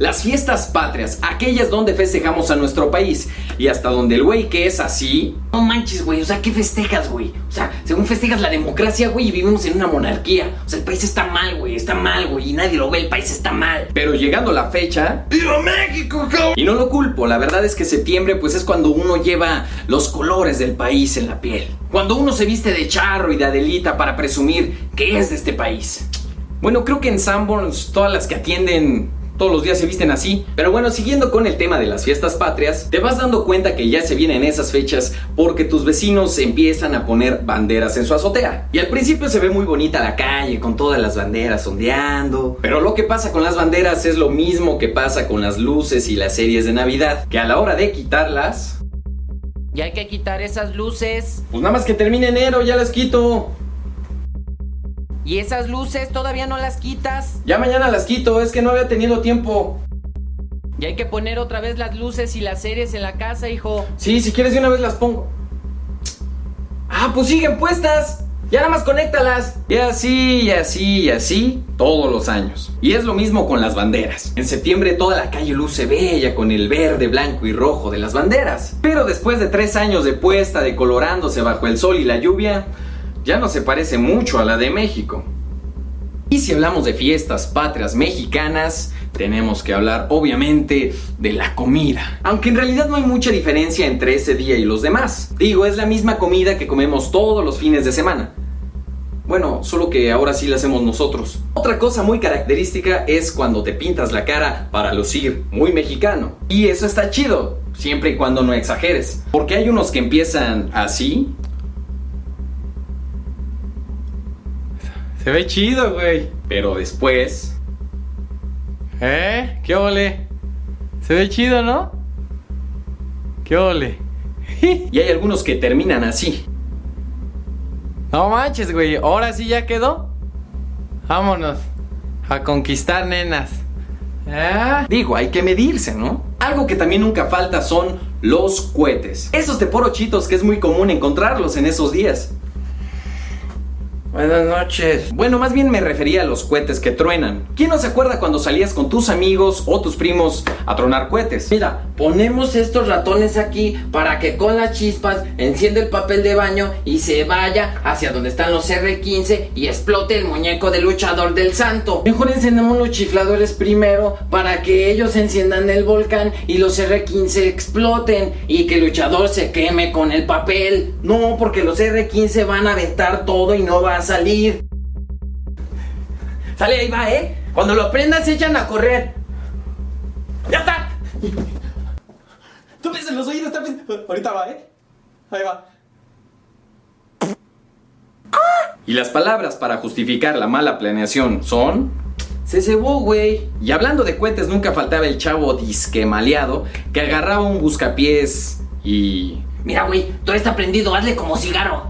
Las fiestas patrias, aquellas donde festejamos a nuestro país y hasta donde el güey que es así. No manches, güey, o sea, ¿qué festejas, güey? O sea, según festejas la democracia, güey, y vivimos en una monarquía. O sea, el país está mal, güey, está mal, güey, y nadie lo ve, el país está mal. Pero llegando la fecha. ¡Viva México, cabrón! Y no lo culpo, la verdad es que septiembre, pues es cuando uno lleva los colores del país en la piel. Cuando uno se viste de charro y de adelita para presumir que es de este país. Bueno, creo que en Sanborns todas las que atienden todos los días se visten así. Pero bueno, siguiendo con el tema de las fiestas patrias, te vas dando cuenta que ya se vienen esas fechas porque tus vecinos empiezan a poner banderas en su azotea. Y al principio se ve muy bonita la calle con todas las banderas ondeando. Pero lo que pasa con las banderas es lo mismo que pasa con las luces y las series de Navidad, que a la hora de quitarlas... Ya hay que quitar esas luces. Pues nada más que termine enero, ya las quito. ¿Y esas luces todavía no las quitas? Ya mañana las quito, es que no había tenido tiempo. Y hay que poner otra vez las luces y las series en la casa, hijo. Sí, si quieres de una vez las pongo. Ah, pues siguen puestas. Ya nada más conéctalas. Y así, y así, y así, todos los años. Y es lo mismo con las banderas. En septiembre toda la calle luce bella con el verde, blanco y rojo de las banderas. Pero después de tres años de puesta, decolorándose bajo el sol y la lluvia, ya no se parece mucho a la de México. Y si hablamos de fiestas patrias mexicanas, tenemos que hablar obviamente de la comida. Aunque en realidad no hay mucha diferencia entre ese día y los demás. Digo, es la misma comida que comemos todos los fines de semana. Bueno, solo que ahora sí la hacemos nosotros. Otra cosa muy característica es cuando te pintas la cara para lucir muy mexicano. Y eso está chido, siempre y cuando no exageres. Porque hay unos que empiezan así Se ve chido, güey. Pero después... ¿Eh? ¿Qué ole? Se ve chido, ¿no? ¿Qué ole? y hay algunos que terminan así. No manches, güey. Ahora sí ya quedó. Vámonos. A conquistar nenas. ¿Eh? Digo, hay que medirse, ¿no? Algo que también nunca falta son los cohetes. Esos de porochitos que es muy común encontrarlos en esos días. Buenas noches. Bueno, más bien me refería a los cohetes que truenan. ¿Quién no se acuerda cuando salías con tus amigos o tus primos a tronar cohetes? Mira, ponemos estos ratones aquí para que con las chispas encienda el papel de baño y se vaya hacia donde están los R15 y explote el muñeco de luchador del santo. Mejor encendemos los chifladores primero para que ellos enciendan el volcán y los R15 exploten y que el luchador se queme con el papel. No, porque los R15 van a aventar todo y no va a salir. Sale, ahí va, ¿eh? Cuando lo prendas se echan a correr. ¡Ya está! Tú en los oídos, ahorita va, ¿eh? Ahí va. Y las palabras para justificar la mala planeación son... Se cebó, güey. Y hablando de cohetes, nunca faltaba el chavo disquemaleado que agarraba un buscapiés y... Mira, güey, todo está prendido, hazle como cigarro.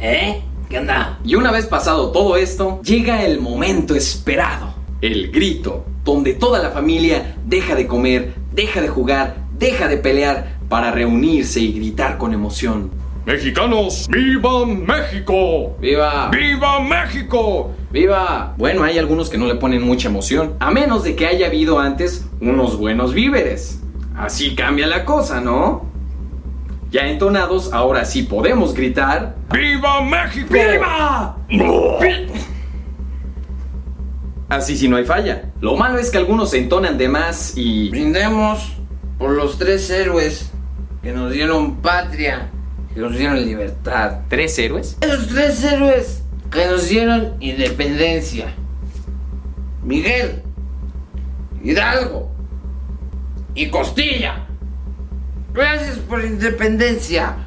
¿Eh? ¿Qué onda? Y una vez pasado todo esto, llega el momento esperado. El grito, donde toda la familia deja de comer, deja de jugar, deja de pelear para reunirse y gritar con emoción. Mexicanos, ¡viva México! ¡Viva! ¡Viva México! ¡Viva! Bueno, hay algunos que no le ponen mucha emoción, a menos de que haya habido antes unos buenos víveres. Así cambia la cosa, ¿no? Ya entonados, ahora sí podemos gritar. ¡Viva México! ¡Viva! Así sí no hay falla. Lo malo es que algunos se entonan de más y... Brindemos por los tres héroes que nos dieron patria, que nos dieron libertad. ¿Tres héroes? Esos tres héroes que nos dieron independencia. Miguel, Hidalgo y Costilla. Gracias por la independencia.